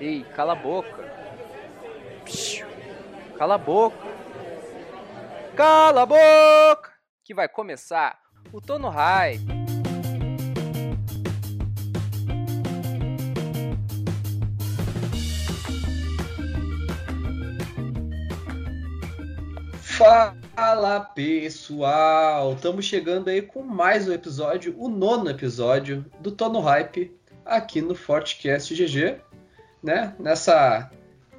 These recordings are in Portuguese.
Ei, cala a boca. Cala a boca. Cala a boca! Que vai começar o Tono Hype. Fala pessoal, estamos chegando aí com mais um episódio, o nono episódio do Tono Hype aqui no Fortcast GG, né? Nessa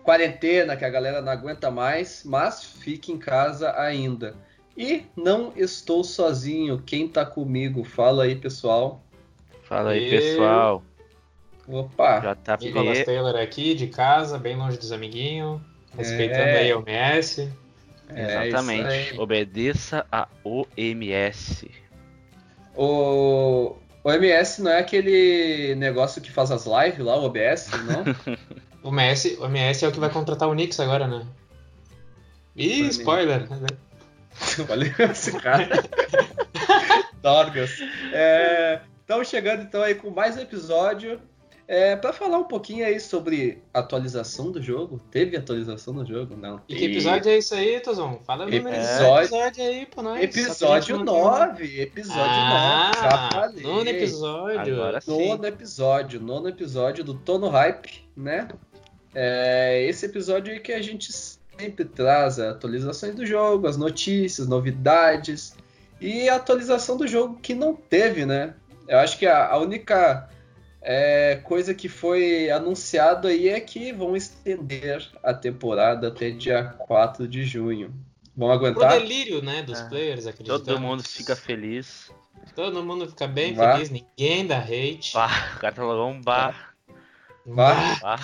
quarentena que a galera não aguenta mais, mas fique em casa ainda. E não estou sozinho, quem tá comigo? Fala aí, pessoal. Fala aí, pessoal. Opa! Já tá Nicolas Taylor aqui, de casa, bem longe dos amiguinhos, respeitando É. aí a OMS. É Exatamente. Obedeça a OMS. O... o MS não é aquele negócio que faz as lives lá, o OBS, não? O OMS, o OMS é o que vai contratar o Knicks agora, né? Ih, spoiler! né? Olha esse cara. Dorgas. É, estamos chegando então aí com mais um episódio. É, para falar um pouquinho aí sobre atualização do jogo. Teve atualização do jogo? Não. E que episódio é isso aí, Tozão? Fala o número desse Episódio- episódio aí pra nós. Episódio Só pra gente não- 9. Episódio 9. Já Ah, falei. nono episódio. Agora sim. Nono episódio, nono episódio do Tono Hype, né? É esse episódio aí que a gente sempre traz atualizações do jogo, as notícias, novidades e a atualização do jogo que não teve, né? Eu acho que a, a única é, coisa que foi anunciado aí é que vão estender a temporada até dia 4 de junho. Vão aguentar? delírio, né, dos Ah, players, acreditamos. Todo mundo fica feliz. Todo mundo fica bem Vá. feliz, ninguém dá hate. Bah, o cara tá logo um bar. Vá. Bah.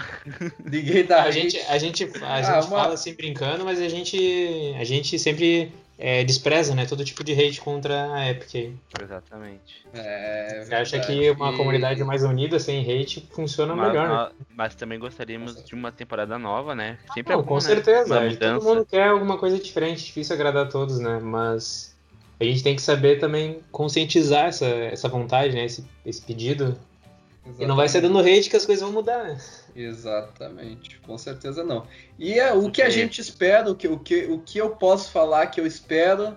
Ninguém dá A gente, a gente, a Ah, gente uma- fala assim brincando, mas a gente, a gente sempre é, despreza, né? Todo tipo de hate contra a Epic. aí. Exatamente. É, Você acha que uma E- comunidade mais unida, sem hate, funciona Mas, melhor, né? mas também gostaríamos de uma temporada nova, né? Sempre Não, é bom, com né? certeza. Todo mundo quer alguma coisa diferente, difícil agradar a todos, né? Mas a gente tem que saber também conscientizar essa, essa vontade, né? Esse, esse pedido. E não vai ser dando hate que as coisas vão mudar, né? Exatamente, com certeza não. E é, o que a gente espera, o que, o, que, o que eu posso falar que eu espero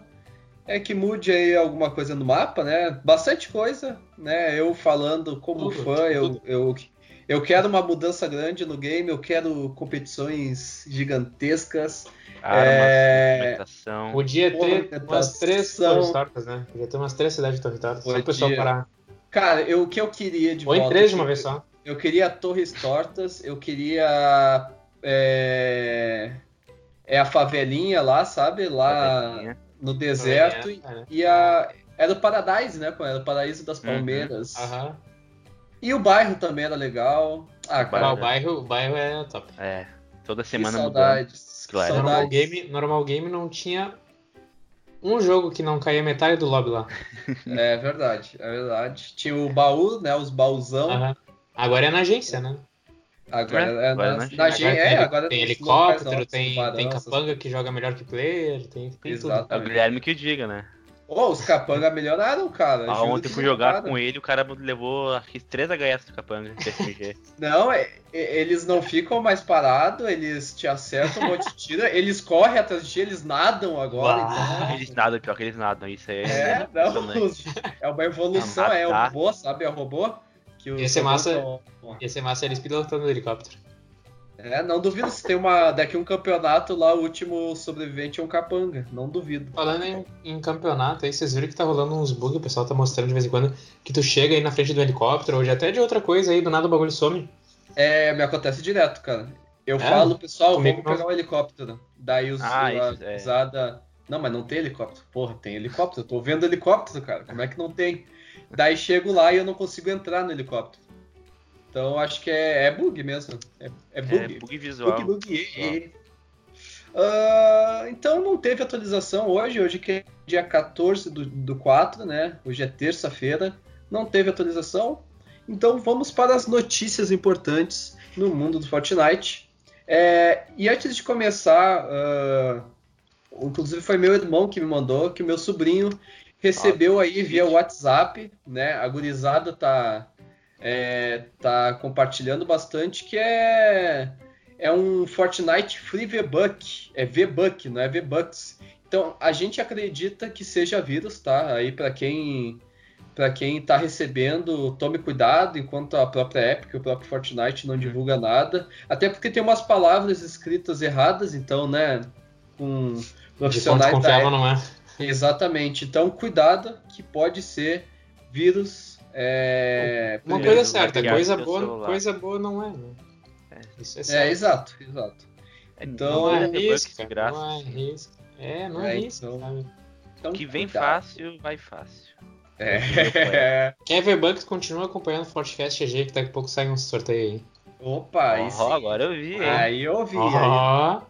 é que mude aí alguma coisa no mapa, né? Bastante coisa, né? Eu falando como Tudo, fã, eu, tudo. eu, eu quero uma mudança grande no game, eu quero competições gigantescas. Armas, É. Podia ter umas três torres tortas, né? Podia ter umas três cidades tortas. Só o pessoal parar. Cara, eu, o que eu queria de Ou em volta, três de uma eu- vez só. Eu queria torres tortas, eu queria. É, é a favelinha lá, sabe? Lá Favelinha. no deserto. É, é. E a. Era o Paradise, né? Era o Paraíso das Uhum. Palmeiras. Aham. E o bairro também era legal. Ah, cara, o bairro, o bairro é top. É, toda semana saudades. Claro. Normal saudades. game, normal game não tinha um jogo que não caía metade do lobby lá. É verdade, é verdade. Tinha o baú, né? Os baúzão. Aham. Agora é na agência, né? Agora É, é, agora na, na na agência. É, tem, agora tem helicóptero, tem, tem capanga que joga melhor que player, tem, tem tudo. É o Guilherme que diga, né? Ô, os capanga melhoraram, cara. Ah, juro ontem fui jogar com ele, o cara levou acho que três HS do Capanga de. Não, é- é- eles não ficam mais parados, eles te acertam um monte de tiro, eles correm atrás de ti, eles nadam agora. então- eles nadam, pior que eles nadam, isso aí É, não, impressionante. é uma evolução, Ah, é o robô, sabe? É o robô. Que Ia ser massa- são- Ia ser massa eles pilotando o helicóptero. É, não duvido se tem uma. Daqui um campeonato lá, o último sobrevivente é um capanga. Não duvido. Falando em, em campeonato, aí vocês viram que tá rolando uns bugs, o pessoal tá mostrando de vez em quando, que tu chega aí na frente do helicóptero, ou de até de outra coisa aí, do nada o bagulho some. É, me acontece direto, cara. Eu É? falo, pessoal, Comigo vamos pegar um helicóptero. Daí os Ah, a isso, é. Não, mas não tem helicóptero. Porra, tem helicóptero. Eu tô vendo helicóptero, cara. Como é que não tem? Daí chego lá e eu não consigo entrar no helicóptero. Então acho que é, é bug mesmo. É, é É bug. bug visual. Bug, bug, e- Ah, então não teve atualização hoje, hoje que é dia 14 do, do 4, né? Hoje é terça-feira, não teve atualização. Então vamos para as notícias importantes no mundo do Fortnite. É, e antes de começar, ah, inclusive foi meu irmão que me mandou, que o meu sobrinho recebeu aí via WhatsApp, né? A gurizada tá, é, tá compartilhando bastante, que é é um Fortnite Free V-Buck, é V-Buck, não é V-Bucks. Então a gente acredita que seja vírus, tá? Aí para quem para quem tá recebendo, tome cuidado enquanto a própria Epic, o próprio Fortnite não divulga nada, até porque tem umas palavras escritas erradas, então, né, com profissionais de da Epic. não é. Exatamente. Então, cuidado que pode ser vírus. É... Uma coisa certa, vai coisa boa, celular. coisa boa não é. Né? Isso é É, certo. exato, exato. Então, não é Não é não é risco. É, não é, É, risco, então. Então, Que vem cuidado. fácil, vai fácil. É. Quem é V-Bucks continua acompanhando o Fortcast GG, que daqui a pouco sai um sorteio aí. Opa, aí sim. Ó, agora eu vi, hein? Aí eu ouvi. aí. Ó,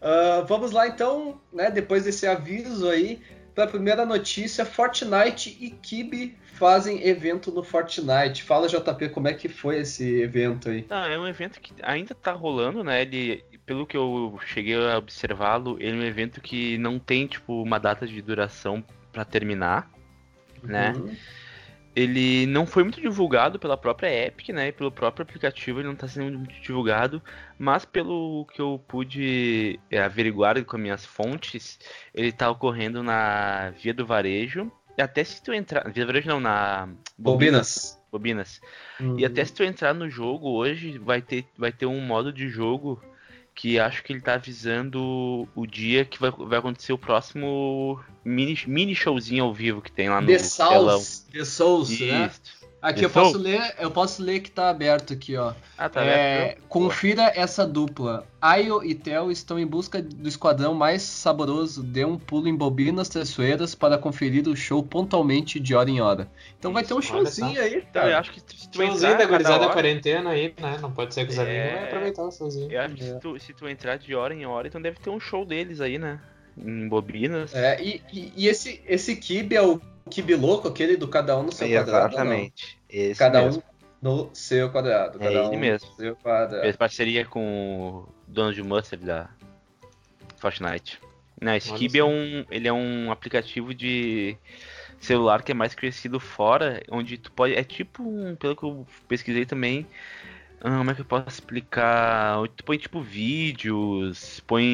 Ah, vamos lá então, né? Depois desse aviso aí, para a primeira notícia, Fortnite e Kibi fazem evento no Fortnite. Fala JP, como é que foi esse evento aí? Não, é um evento que ainda tá rolando, né? Ele, pelo que eu cheguei a observá-lo, ele é um evento que não tem, tipo, uma data de duração pra terminar, né? Uhum. Ele não foi muito divulgado pela própria Epic, né? E pelo próprio aplicativo ele não tá sendo muito divulgado, mas pelo que eu pude é, averiguar com as minhas fontes, ele tá ocorrendo na Via do Varejo. E até se tu entrar. Via do Varejo não, na Bobinas. Bobinas. Uhum. E até se tu entrar no jogo hoje, vai ter, vai ter um modo de jogo que acho que ele tá avisando o dia que vai, vai acontecer o próximo mini, mini showzinho ao vivo que tem lá no The telão. Souls, The Souls, né? Isso. Aqui eu posso Souls? ler, eu posso ler que tá aberto aqui, ó. Ah, tá É, vendo? confira essa dupla. Ayo e Tel estão em busca do esquadrão mais saboroso. Dê um pulo em bobinas traiçoeiras para conferir o show pontualmente de hora em hora. Então vai ter um Isso, showzinho aí, Então, eu acho que se tu showzinho entrar da gurizada hora, quarentena aí, né? Não pode ser com os É. amigos, vai aproveitar o showzinho. eu acho que É. se tu, se tu entrar de hora em hora, então deve ter um show deles aí, né? Em bobinas. É, e, e- e esse, esse Kibe é o Kibe louco, aquele do cada um no seu quadrado. ou não? Exatamente. Esse Cada mesmo. um no seu quadrado. É Cada ele um mesmo. no seu quadrado. Fez parceria com o dono de Mustard da Fortnite. Não, esse Olha Kibi é um, ele é um aplicativo de celular que é mais crescido fora, onde tu pode, é tipo, um, pelo que eu pesquisei também, ah, como é que eu posso explicar? Tu põe tipo vídeos, põe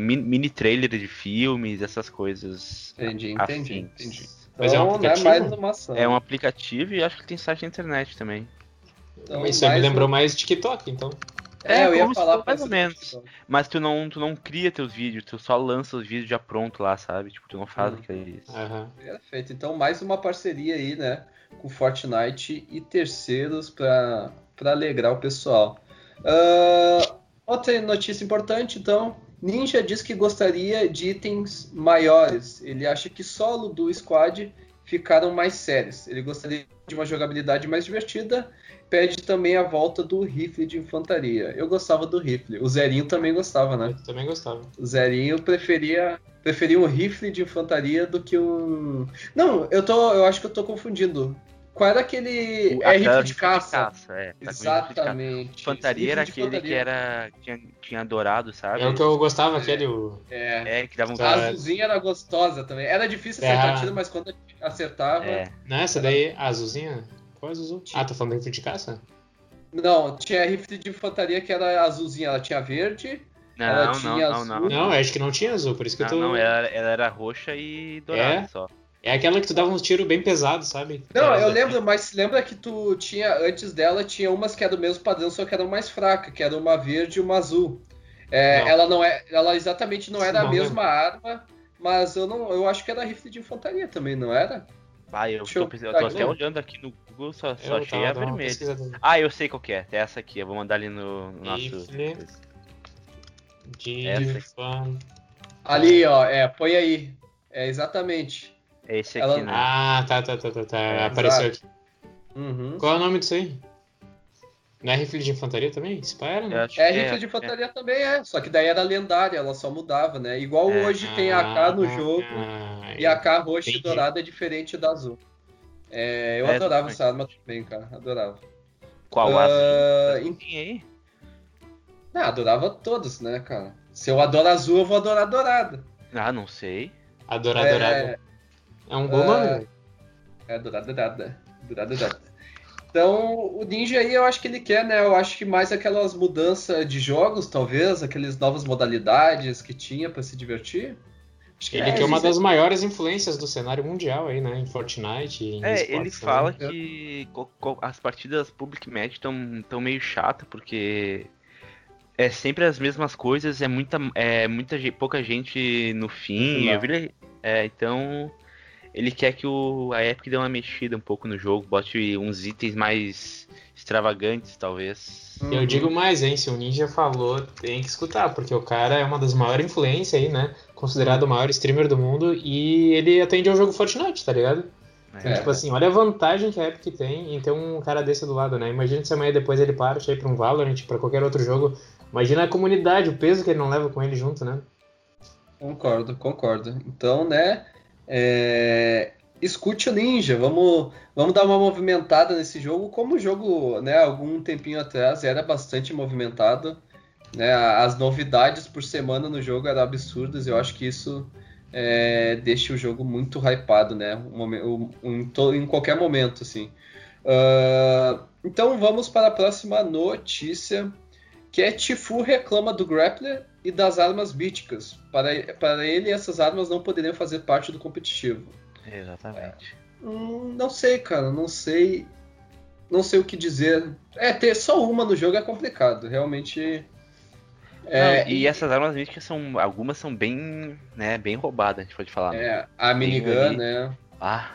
mi- mini trailer de filmes, essas coisas. Entendi, entendi, afins. entendi. Mas é um Então, né, aplicativo? mais uma ação. É um aplicativo e acho que tem site na internet também. Então, Isso aí me mais lembrou um- mais TikTok, então. É, eu ia falar mais ou menos. Mas tu não, tu não cria teus vídeos, tu só lança os vídeos já pronto lá, sabe? Tipo, tu não faz Hum. aqueles. Aham. Perfeito. Então, mais uma parceria aí, né? Com Fortnite e terceiros para alegrar o pessoal. Ah, outra notícia importante, então. Ninja diz que gostaria de itens maiores. Ele acha que solo do squad ficaram mais sérios. Ele gostaria de uma jogabilidade mais divertida. Pede também a volta do rifle de infantaria. Eu gostava do rifle. O Zerinho também gostava, né? Eu também gostava. O Zerinho preferia, preferia um rifle de infantaria do que um. Não, eu tô. Eu acho que eu tô confundindo. Qual era aquele. É Aquela rifle de caça. é, tá rifle de caça. Exatamente. Infantaria era Rifle de aquele que infantaria. era. Tinha, tinha dourado, sabe? É o que eu gostava, aquele. O... É. É, que dava um. Tá. A azulzinha era gostosa também. Era difícil acertar É. tiro, mas quando acertava. É. Não, essa daí, a azulzinha? Qual é azul? Ah, tô falando dentro de caça? Não, tinha rifle de infantaria que era azulzinha. Ela tinha verde. Ela Não, tinha não, não, não. azul. Não, acho que não tinha azul, por isso que eu Não, tô. não, ela, ela era roxa e dourada É? só. É aquela que tu dava uns tiros bem pesados, sabe? Não, eu lembro, mas lembra que tu tinha, antes dela, tinha umas que eram do mesmo padrão, só que eram mais fracas, que era uma verde e uma azul. É, Não. ela não é, ela exatamente não era Não a mesma arma, mas eu não, eu acho que era rifle de infantaria também, não era? Ah, eu Deixa tô, eu tô aqui. até olhando aqui no Google, só, só achei tava a vermelha. Ah, eu sei qual que é. É essa aqui, eu vou mandar ali no, no nosso. Rifle. De. Ali, ó, é, põe aí. É exatamente. É esse Ela- aqui, né? Ah, tá, tá, tá, tá, tá. É, Apareceu exato. aqui. Uhum. Qual é o nome disso aí? Não é rifle de infantaria também? Spire, né? É, rifle de infantaria também é, só que daí era lendária, ela só mudava, né? Igual É. hoje tem a AK no Ah, jogo. ah, E a AK roxa e Entendi. dourada é diferente da azul. É, eu É, adorava essa arma também, cara. Adorava. Qual Ah, azul? em- Tem aí? Ah, adorava todos, né, cara? Se eu adoro azul, eu vou adorar dourada. Ah, não sei. Adorar, É, adorado. É um bom é, nome, velho. É, dourada, dourada. Dourada, dourada. Então, o Ninja aí eu acho que ele quer, né? Eu acho que mais aquelas mudanças de jogos, talvez, aquelas novas modalidades que tinha para se divertir. Acho que ele é, que é uma das maiores influências do cenário mundial aí, né? Em Fortnite. Em é, ele fala que as partidas Public Match estão tão meio chata porque é sempre as mesmas coisas, é muita, é muita pouca gente no fim. Eu vi, é, então ele quer que o, a Epic dê uma mexida um pouco no jogo, bote uns itens mais extravagantes, talvez. Eu uhum. digo mais, hein? Se o Ninja falou, tem que escutar, porque o cara é uma das maiores influências aí, né? Considerado o maior streamer do mundo e ele atende ao jogo Fortnite, tá ligado? Então, é. tipo assim, olha a vantagem que a Epic tem em ter um cara desse do lado, né? Imagina se amanhã depois ele parte aí pra um Valorant, pra qualquer outro jogo. Imagina a comunidade, o peso que ele não leva com ele junto, né? Concordo, concordo. Então, né, é, escute o Ninja, vamos, vamos dar uma movimentada nesse jogo, como o jogo, né, algum tempinho atrás era bastante movimentado, né, as novidades por semana no jogo eram absurdas, eu acho que isso é, deixa o jogo muito hypado, né, um, um, um, em qualquer momento, assim. Uh, então vamos para a próxima notícia, que é Tifu reclama do Grappler e das armas míticas. Para, para ele, essas armas não poderiam fazer parte do competitivo. Exatamente. É, hum, não sei, cara, não sei. Não sei o que dizer. É, ter só uma no jogo é complicado, realmente. É, não, e essas armas míticas são. Algumas são bem. né, bem roubadas, a gente pode falar. É, né? a minigun, né? Ah.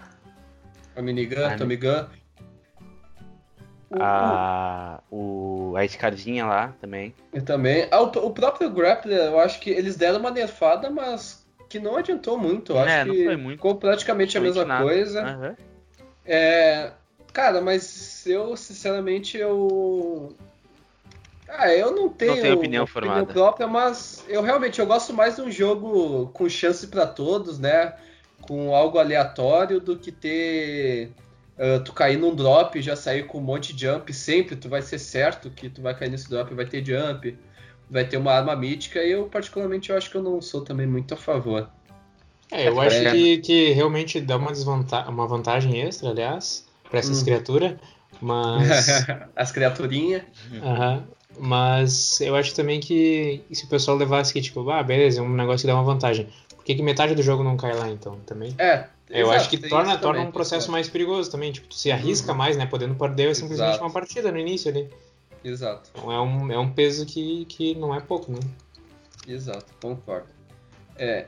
A minigun, a Tommy Gun a, o, a escadinha lá também. E também. Ah, o, o, próprio Grappler, eu acho que eles deram uma nerfada, mas que não adiantou muito. Eu é, acho que ficou praticamente a mesma nada. coisa. Uhum. É, cara, mas eu, sinceramente, eu. Ah, eu não tenho, não tenho opinião, opinião própria, mas eu realmente eu gosto mais de um jogo com chance para todos, né? Com algo aleatório do que ter uh, tu cair num drop e já sair com um monte de jump sempre, tu vai ser certo que tu vai cair nesse drop, vai ter jump, vai ter uma arma mítica, e eu particularmente eu acho que eu não sou também muito a favor. É, eu acho é. que, que realmente dá uma, desvantagem, uma vantagem extra, aliás, para essas hum. criaturas, mas... As criaturinhas. Uhum. Mas eu acho também que se o pessoal levasse que, tipo, ah, beleza, é um negócio que dá uma vantagem. Por que, que metade do jogo não cai lá, então, também? É, eu Exato, acho que torna, torna um processo mais perigoso também. Tipo, tu se arrisca uhum. mais, né? Podendo perder simplesmente Exato. uma partida no início ali. Exato. Então é um, é um peso que, que não é pouco, né? Exato, concordo. É.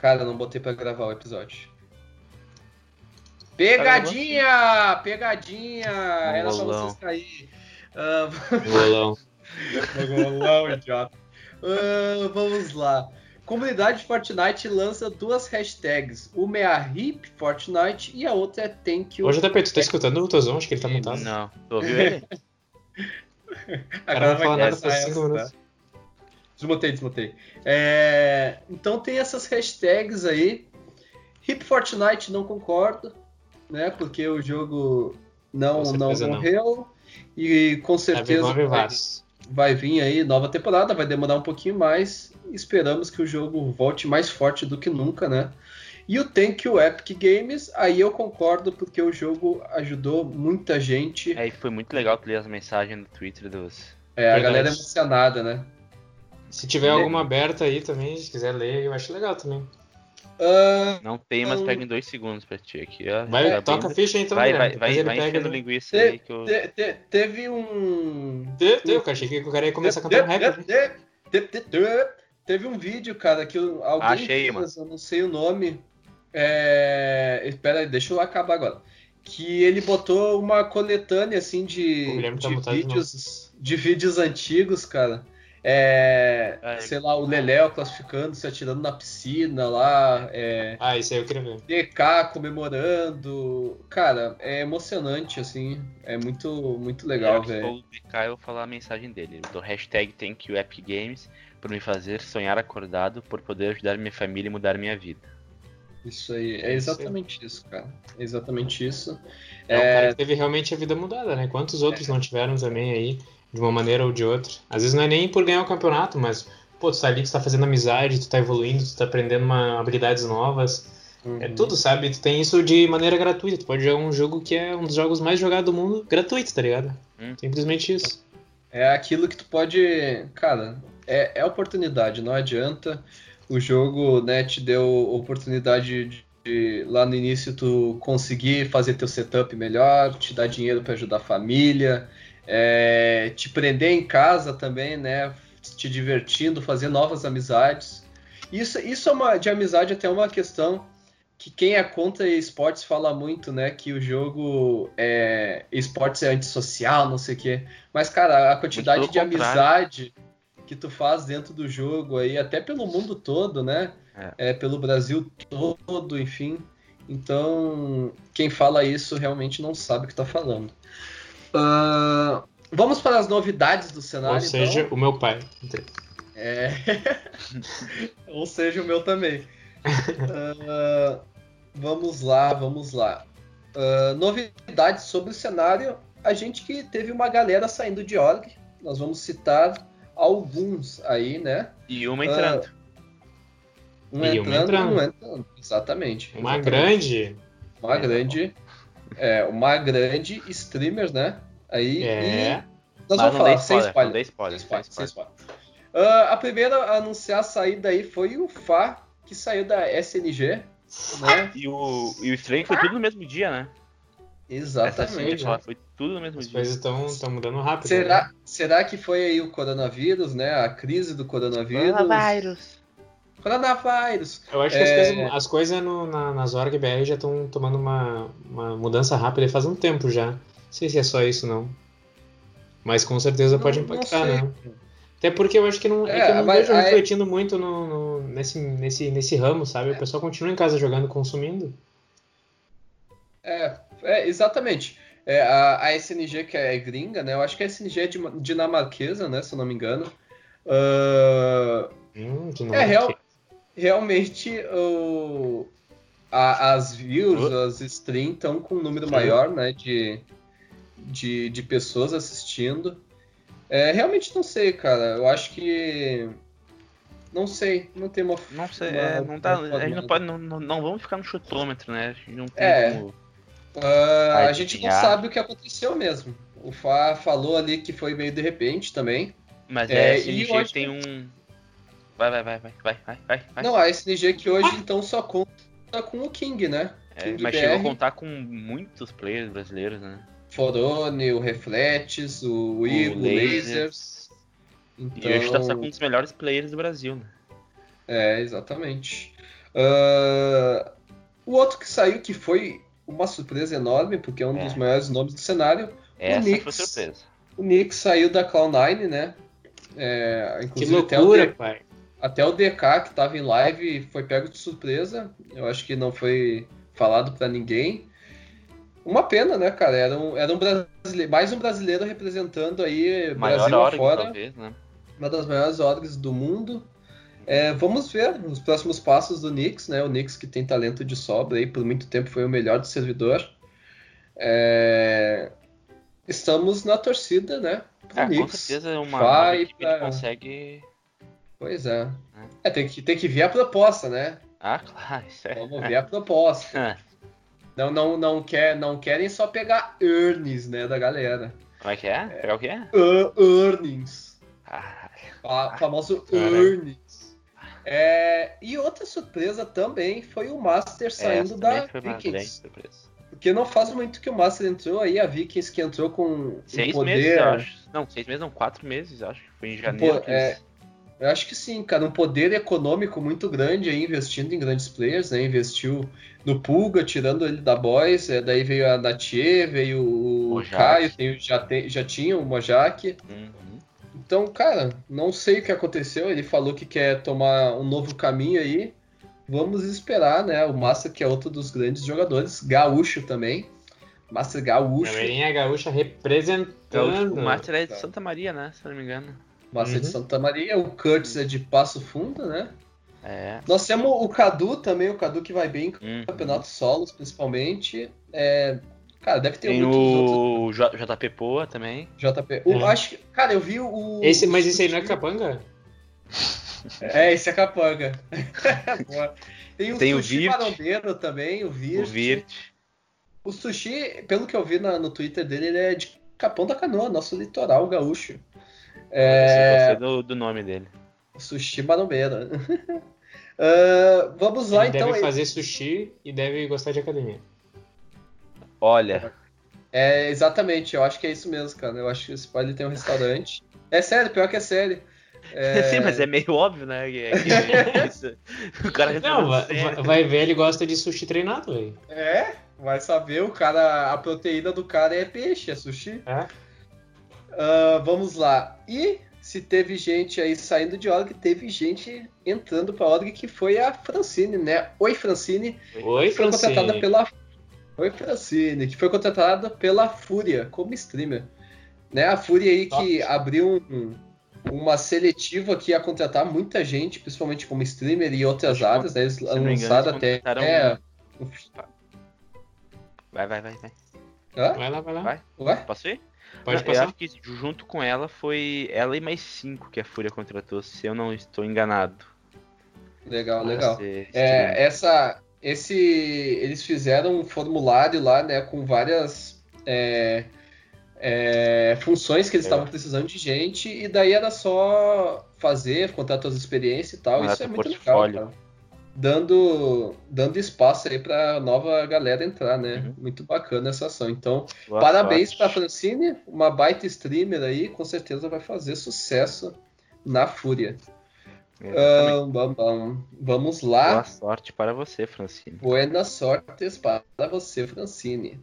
Cara, não botei pra gravar o episódio. Pegadinha! Pegadinha! Era só vocês cair. Uh... Golão. Golão, idiota. Uh, vamos lá. Comunidade Fortnite lança duas hashtags. Uma é a Hip Fortnite e a outra é Thank You. Ô, JP, tu tá escutando o Tozão? Acho que ele tá montado. Não, tu ouviu ele? Agora não fala nada por 5 minutos. Tá? Desmutei, desmutei. É... Então tem essas hashtags aí. Hip Fortnite não concordo, né? Porque o jogo não, não morreu. Não. E com certeza vai, vai vir aí nova temporada, vai demorar um pouquinho mais esperamos que o jogo volte mais forte do que nunca, né? E o Thank You Epic Games, aí eu concordo porque o jogo ajudou muita gente. É, e foi muito legal ler as mensagens no Twitter dos. É, a galera é emocionada, né? Se tiver alguma aberta aí também, se quiser ler, eu acho legal também. Uh, não tem, mas pega em dois segundos pra ti aqui. Ó. Vai, tá toca bem... ficha então, Vai, vai, vai, vai enchendo no... linguiça te, aí que eu... Te, te, teve um... Teve, teve, eu achei que o cara ia começar a cantar um rap. Teve um vídeo, cara, que alguém Achei, fez, mano. eu não sei o nome. É... Espera aí, deixa eu acabar agora. Que ele botou uma coletânea, assim, de, de tá vídeos, de, de vídeos antigos, cara. É, é, sei lá, o Leléo classificando, se atirando na piscina lá. É, ah, isso aí eu queria ver. DK comemorando. Cara, é emocionante, assim. É muito, muito legal, velho. O DK, eu vou falar a mensagem dele. Do hashtag ThankYouEpicGames por me fazer sonhar acordado, por poder ajudar minha família e mudar minha vida. Isso aí, é exatamente isso, cara. É exatamente isso. É, é um cara que teve realmente a vida mudada, né? Quantos outros é. não tiveram também aí, de uma maneira ou de outra? Às vezes não é nem por ganhar o campeonato, mas, pô, tu tá ali, tu tá fazendo amizade, tu tá evoluindo, tu tá aprendendo uma, habilidades novas. Uhum. É tudo, sabe? Tu tem isso de maneira gratuita. Tu pode jogar um jogo que é um dos jogos mais jogados do mundo gratuito, tá ligado? Hum. Simplesmente isso. É aquilo que tu pode. Cara, é, é oportunidade, não adianta. O jogo né, te deu oportunidade de, de, lá no início tu conseguir fazer teu setup melhor, te dar dinheiro para ajudar a família, é, te prender em casa também, né? Te divertindo, fazer novas amizades. Isso, isso é uma, de amizade até uma questão que quem é contra esportes fala muito, né? Que o jogo é esportes é antissocial, não sei o quê. Mas, cara, a quantidade de contrário. amizade que tu faz dentro do jogo aí, até pelo mundo todo, né? É. é. pelo Brasil todo, enfim. Então, quem fala isso realmente não sabe o que está falando. Uh, vamos para as novidades do cenário. Ou seja, então. o meu pai. É. Ou seja, o meu também. Uh, vamos lá, vamos lá. Uh, novidades sobre o cenário. A gente que teve uma galera saindo de org. Nós vamos citar alguns aí, né? E uma entrando. Uh, um e entrando, uma entrando. Um entrando. Exatamente. Uma exatamente. grande. Uma grande. É, uma grande streamer, né? Aí. É. nós vamos falar, sem spoiler. Sem spoiler, spoiler, sem spoiler. Uh, a primeira a anunciar a saída aí foi o Fá, que saiu da SNG. Né? E o, e o estranho foi tudo no mesmo dia, né? Exatamente. Essa foi tudo no mesmo As dia. coisas estão mudando rápido. Será, né? será que foi aí o coronavírus, né? A crise do coronavírus? Coronavírus. Coronavírus. Eu acho que é... as coisas, as coisas no, na, nas org BR já estão tomando uma, uma mudança rápida faz um tempo já. Não sei se é só isso, não. Mas com certeza não, pode impactar, né? Até porque eu acho que não, é, é que eu não vejo refletindo muito no, no, nesse, nesse, nesse ramo, sabe? O pessoal continua em casa jogando, consumindo. É, é exatamente. É, a, a, SNG, que é gringa, né? Eu acho que a SNG é dinamarquesa, né? Se eu não me engano. Uh, hum, é, real, realmente o, a, as views, uh. as streams estão com um número Sim. maior, né? De, de, de pessoas assistindo. É, realmente não sei, cara. Eu acho que. Não sei, não tem uma. Não sei, uma, é, não dá, a gente não pode. Não, não, não, vamos ficar no chutômetro, né? A gente não tem é, como. Uh, a gente não sabe o que aconteceu mesmo. O Fá falou ali que foi meio de repente também. Mas é, a SNG tem um. Vai, vai, vai, vai, vai, vai, vai. Não, a SNG que hoje então só conta com o King, né? É, King mas BR. chegou a contar com muitos players brasileiros, né? Forone, o Refletes, o Igor, o Lasers. Então... E hoje tá só com um dos melhores players do Brasil, né? É, exatamente. Uh... O outro que saiu, que foi uma surpresa enorme, porque é um é. dos maiores nomes do cenário. Essa o Knicks, foi surpresa. O Knicks saiu da Cloud9, né? É, inclusive que loucura, até o, pai. Até o DK, que estava em live, foi pego de surpresa. Eu acho que não foi falado para ninguém. Uma pena, né, cara? Era um, era um brasileiro, mais um brasileiro representando aí Maior Brasil org, afora. Talvez, né? Uma das maiores orgs do mundo. É, vamos ver os próximos passos do Knicks, né? O Knicks que tem talento de sobra aí, por muito tempo foi o melhor do servidor. É, estamos na torcida, né? É, Knicks. com certeza uma, Vai equipe pra... consegue. Pois é. é. é. tem, que, tem que ver a proposta, né? Ah, claro, isso é. Vamos ver a proposta. É. Não, não, não, quer, não querem só pegar earnings, né, da galera. Como é que é? Pegar o quê? Uh, earnings. Ah, o famoso earnings. É, e outra surpresa também foi o Master saindo da Vikings. Porque não faz muito que o Master entrou aí, a Vikings que entrou com seis poder... meses, eu acho. Não, seis meses não, quatro meses, acho que foi em janeiro. Pô, é, eu acho que sim, cara, um poder econômico muito grande aí, investindo em grandes players, né? Investiu no Pulga, tirando ele da Boys, é, daí veio a Natie, veio o, o Caio, tem, já, tem, já tinha o Mojak. Uhum. Então, cara, não sei o que aconteceu, ele falou que quer tomar um novo caminho aí. Vamos esperar, né? O Master, que é outro dos grandes jogadores, gaúcho também. Master Gaúcho. Galerinha gaúcha representando. Gaúcho, o Master é de Santa Maria, né? Se não me engano. Massa uhum. de Santa Maria. O Curtis é de Passo Fundo, né? É. Nós temos o Cadu também, o Cadu que vai bem em uhum. campeonatos solos, principalmente. É, cara, deve ter Tem o outros... JP Poa também. JP. O, é. acho que, cara, eu vi o. Esse, mas esse aí não é capanga? É, esse é capanga. Tem o Tem o sushi Virt. marombeiro também, o Virt. O Virt. O sushi, pelo que eu vi na- no Twitter dele, ele é de Capão da Canoa, nosso litoral gaúcho. É... É, do, do nome dele. sushi marombeiro. Ah, vamos lá Ele então. deve fazer sushi e deve gostar de academia. Olha, É, exatamente, eu acho que é isso mesmo, cara. Eu acho que esse pai ele tem um restaurante. É sério, pior que é sério. É, sim, mas é meio óbvio, né? que- que- isso. o cara Não, vai, sério. vai- vai ver, ele gosta de sushi treinado, velho. É, vai saber, o cara, a proteína do cara é peixe, é sushi. É. Ah, vamos lá. E se teve gente aí saindo de org, teve gente entrando pra org que foi a Francine, né? Oi, Francine. Oi, que foi contratada Francine. pela. Oi, Francine, que foi contratada pela Fúria como streamer. Né? A Fúria aí que abriu um- uma seletiva que ia contratar muita gente, principalmente como streamer e outras Acho áreas, né? Eles lançaram até. contrataram É, Vai, vai, vai, vai. Hã? Vai lá, vai lá. Vai. Ué? Posso ir? Pode Não, Eu passar. acho que junto com ela foi ela e mais cinco que a Fúria contratou, se eu não estou enganado. Legal, legal. É, essa, esse, eles fizeram um formulário lá, né, com várias é, é, funções que eles É. estavam precisando de gente, e daí era só fazer, contar suas experiências e tal. Mandar Isso é muito portfólio. legal, cara. Dando, dando espaço aí pra nova galera entrar, né? Uhum. Muito bacana essa ação. Então, Boa parabéns sorte. pra Francine, uma baita streamer aí, com certeza vai fazer sucesso na Fúria. Vamos lá. Boa sorte para você, Francine. Buenas sortes para você, Francine.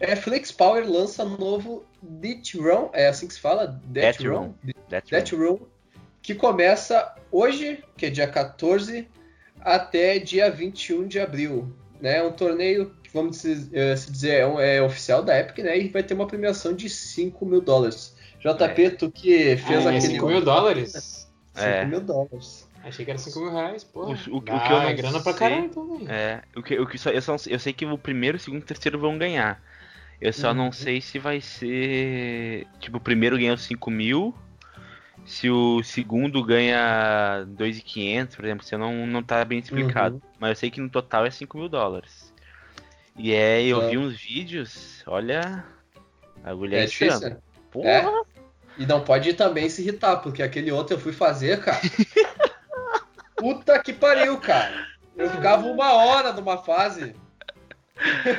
É, Flix Power lança novo Death Run, é assim que se fala? Death, Death Run? Run. That's Death Run, que começa hoje, que é dia 14, até dia 21 de abril. Né? É um torneio que, vamos dizer, eh, se dizer, é, um- é oficial da Epic, né? E vai ter uma premiação de 5 mil dólares. JP, tu que fez Ah, é aquele. 5 mil dólares? 5 É. mil dólares. Achei que era 5 mil reais, pô. O- o- o que eu não grana pra sei- caralho, então, velho. É, o que, o que só, eu, só, eu sei que o primeiro, o segundo e o terceiro vão ganhar. Eu só Uhum. não sei se vai ser. Tipo, o primeiro ganha os 5 mil. Se o segundo ganha 2.500, por exemplo, se não, não tá bem explicado. Uhum. Mas eu sei que no total é 5 mil dólares. E é, eu É. vi uns vídeos, olha. A agulha É é difícil, né? Porra! É. E não pode também se irritar, porque aquele outro eu fui fazer, cara. Puta que pariu, cara. Eu ficava uma hora numa fase.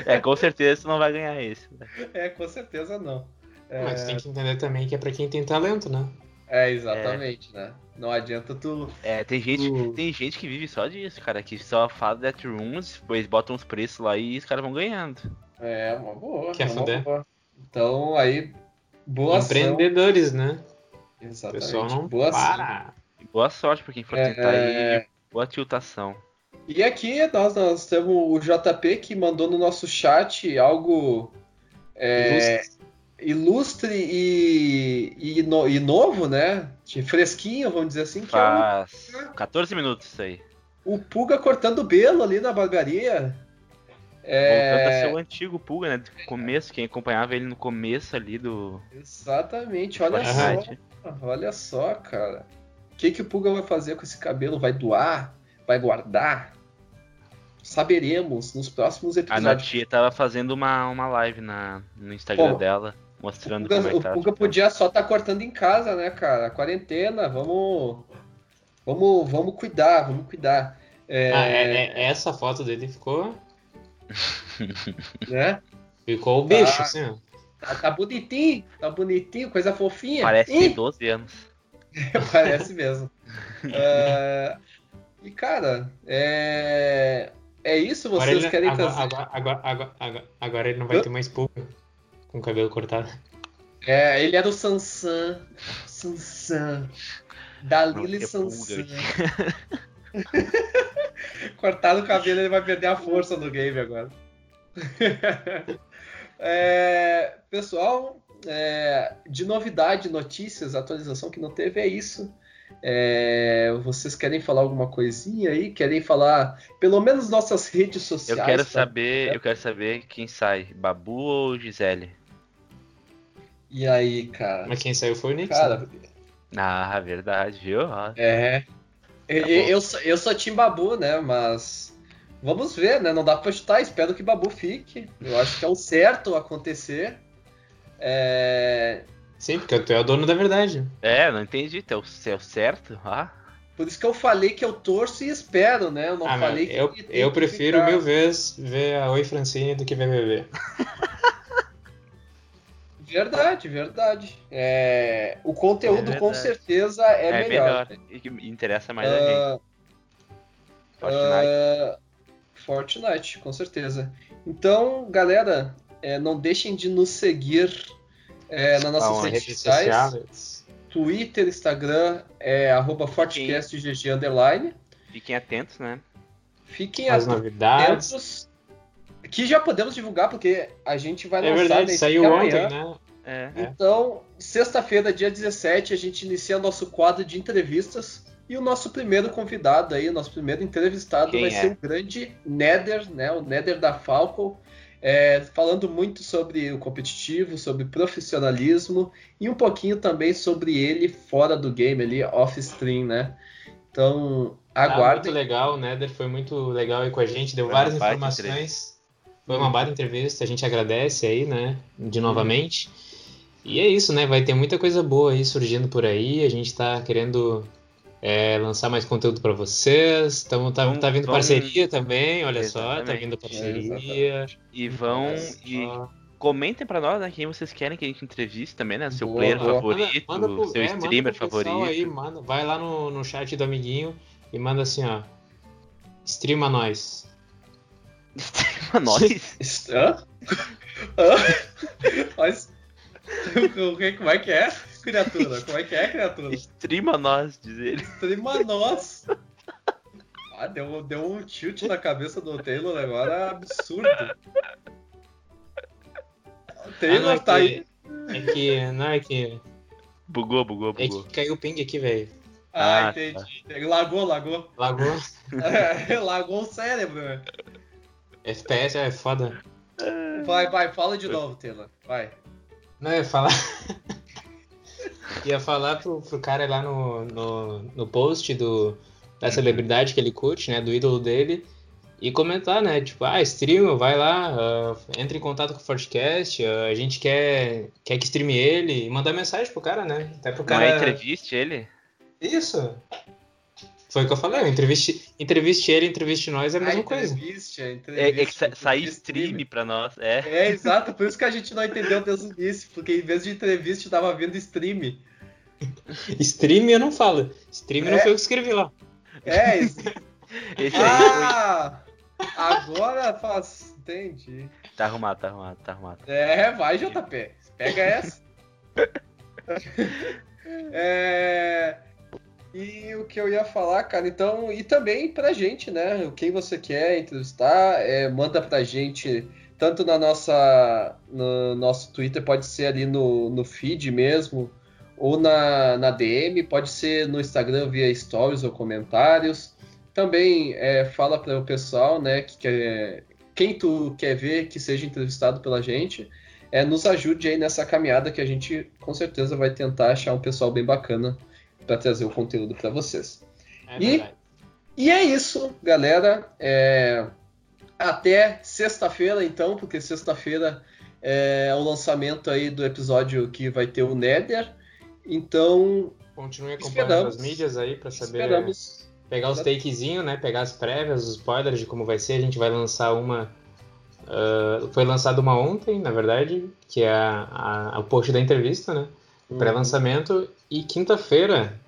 É, com certeza você não vai ganhar esse. né? É, com certeza não. É, Mas tem que entender também que é pra quem tem talento, né? É, exatamente, né? Não adianta tu. É, tem gente, Tu- tem gente que vive só disso, cara, que só fala Death Rooms, depois botam os preços lá e os caras vão ganhando. É, uma boa. Quer uma fuder? boa. Então, aí. Boa ação. Empreendedores, né? O Exatamente. pessoal não boa ação. para. Boa sorte pra quem for É, tentar aí. é. Boa tiltação. E aqui nós, nós temos o JP que mandou no nosso chat algo é, ilustre e, e, no- e novo, né? Fresquinho, vamos dizer assim, que é Faz 14 minutos isso aí. o, o Puga cortando o belo ali na barbearia. Voltando a É, ser o antigo Pulga, né? Do começo, quem acompanhava ele no começo ali do exatamente, olha só. Olha só, cara. O que, que o Puga vai fazer com esse cabelo? Vai doar? Vai guardar? Saberemos nos próximos A episódios. Natia tava fazendo uma, uma live na, no Instagram Pô, dela, O mostrando Puga, como é que o tá. Puga podia só estar cortando em casa, né, cara? Quarentena, vamos. Vamos, vamos cuidar, vamos cuidar. É, Ah, é- é- essa foto dele ficou. né? Ficou o bicho, Tá. assim, ó. Tá, tá bonitinho, tá bonitinho, coisa fofinha. Parece Ih, ter 12 anos. Parece mesmo. É, E, cara, é. É isso? Agora Vocês ele, querem agora, trazer? agora, agora, agora, agora- ele não vai Hã? ter mais pulga o cabelo cortado. É, ele era o Sansan. Sansan. Dalila e Não, é Sansan. Cortar o cabelo, ele vai perder a força no game agora. É, pessoal, é, de novidade, notícias, atualização que não teve, é isso. É, vocês querem falar alguma coisinha aí? Querem falar, pelo menos nossas redes Eu sociais? quero tá? saber, eu quero saber quem sai, Babu ou Gisele? E aí, cara? Mas quem saiu foi o Nix. Cara, né? Ah, verdade, viu? É. eu, eu, sou, eu sou Tim Babu, né? Mas vamos ver, né? Não dá pra chutar. Espero que Babu fique. Eu acho que é o certo acontecer. É... Sim, porque tu é o dono da verdade. É, não entendi. Tu é o, é o certo? Ah. Por isso que eu falei que eu torço e espero, né? Eu não Ah, falei eu, que. eu que prefiro ficar. mil vezes ver a Oi Francine do que ver BBB. Verdade, verdade. É, O conteúdo É com verdade. certeza é, melhor. E que interessa mais a gente. Ah, Fortnite. ah, Fortnite, com certeza. Então, galera, é, não deixem de nos seguir é, nas nossas Aonde? redes Redes sociais. sociais. Twitter, Instagram, é arroba FortcastGG underline. Fiquem atentos, né? Fiquem As novidades. atentos. Que já podemos divulgar, porque a gente vai É lançar verdade, né, saiu ontem, amanhã. né? É. Então, sexta-feira, dia 17, a gente inicia nosso quadro de entrevistas. E o nosso primeiro convidado aí, o nosso primeiro entrevistado Quem vai é? ser o grande Nether, né? O Nether da Falcon. é, falando muito sobre o competitivo, sobre profissionalismo e um pouquinho também sobre ele fora do game ali, off-stream, né? Então, Ah, muito legal, o Nether foi muito legal aí com a gente, deu Foi várias informações. Foi uma baita entrevista, a gente agradece aí, né, de novamente. E é isso, né, vai ter muita coisa boa aí surgindo por aí, a gente tá querendo é, lançar mais conteúdo pra vocês, tamo, tá, Vamos- tá vindo vamos- parceria também, olha só, tá Exatamente. vindo É, parceria. E vão e comentem pra nós, né, quem vocês querem que a gente entreviste também, né? Seu Boa, player boa. favorito, Manda- manda pro- seu é, manda streamer favorito. Aí, manda, vai lá no, no chat do amiguinho e manda assim, ó. Streama nós. nós. Hã? Hã? Mas. Como é que é, criatura? Como é que é, criatura? Streama nós, diz ele. Streama nós. Ah, deu, deu um tilt na cabeça do Taylor agora absurdo. O Taylor Ah, não, é tá que- aí. É que. Não, é que. Bugou, bugou, É bugou. que caiu o ping aqui, velho. Ah, Ah, entendi. Lagou, lagou. Lagou. lagou o cérebro. né? FPS é foda. Vai, vai, fala de novo, Taylor. Vai. Não, ia falar. ia falar pro, pro cara lá no, no, no post do, da celebridade que ele curte, né? Do ídolo dele. E comentar, né? Tipo, ah, stream, vai lá, ah, entra em contato com o Fortcast, ah, a gente quer, quer que streame ele e mandar mensagem pro cara, né? Até pro Não cara. é entreviste ele? Isso! Foi o que eu falei, entreviste, entreviste ele, entreviste nós é a mesma Ah, coisa. entrevista, É, entrevista, é que sa- sair entrevista, stream pra nós. É. É, exato, por isso que a gente não entendeu desde o início, porque em vez de entrevista tava vendo stream. Stream eu não falo. Stream não É. foi eu que escrevi lá. É, isso. Esse aí ah, agora faz. Entendi. foi... Tá arrumado, tá arrumado, tá arrumado. É, vai, JP. Pega essa. É, E o que eu ia falar, cara, então, e também pra gente, né? Quem você quer entrevistar, é, manda pra gente, tanto na nossa, no nosso Twitter, pode ser ali no, no feed mesmo, ou na, na DM, pode ser no Instagram via stories ou comentários. Também é, fala para o pessoal, né, que quer, quem tu quer ver que seja entrevistado pela gente, é, nos ajude aí nessa caminhada que a gente com certeza vai tentar achar um pessoal bem bacana para trazer o conteúdo para vocês. É E- verdade. E é isso, galera. É, Até sexta-feira, então, porque sexta-feira é o lançamento aí do episódio que vai ter o Nether. Então, Continue acompanhando as mídias aí pra saber esperamos. pegar os takezinhos, né? Pegar as prévias, os spoilers de como vai ser. A gente vai lançar uma. ah, foi lançada uma ontem, na verdade, que é a, a- o post da entrevista, né? O pré-lançamento. E quinta-feira,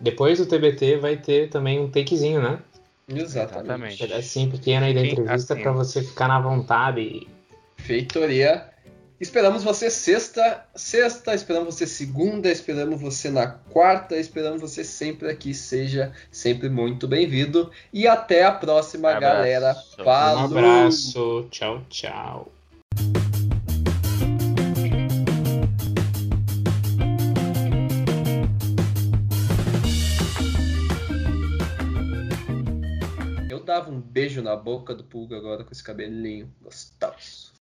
depois do TBT, vai ter também um takezinho, né? Exatamente. Um pedacinho pequeno aí da entrevista pra atentos. você ficar na vontade. Feitoria. Esperamos você sexta, sexta, esperamos você segunda, esperamos você na quarta, esperamos você sempre aqui, seja sempre muito bem-vindo. E até a próxima, Abraço. galera. Um Falou! Um abraço, tchau, tchau. Dava um beijo na boca do Pulga agora com esse cabelinho gostoso.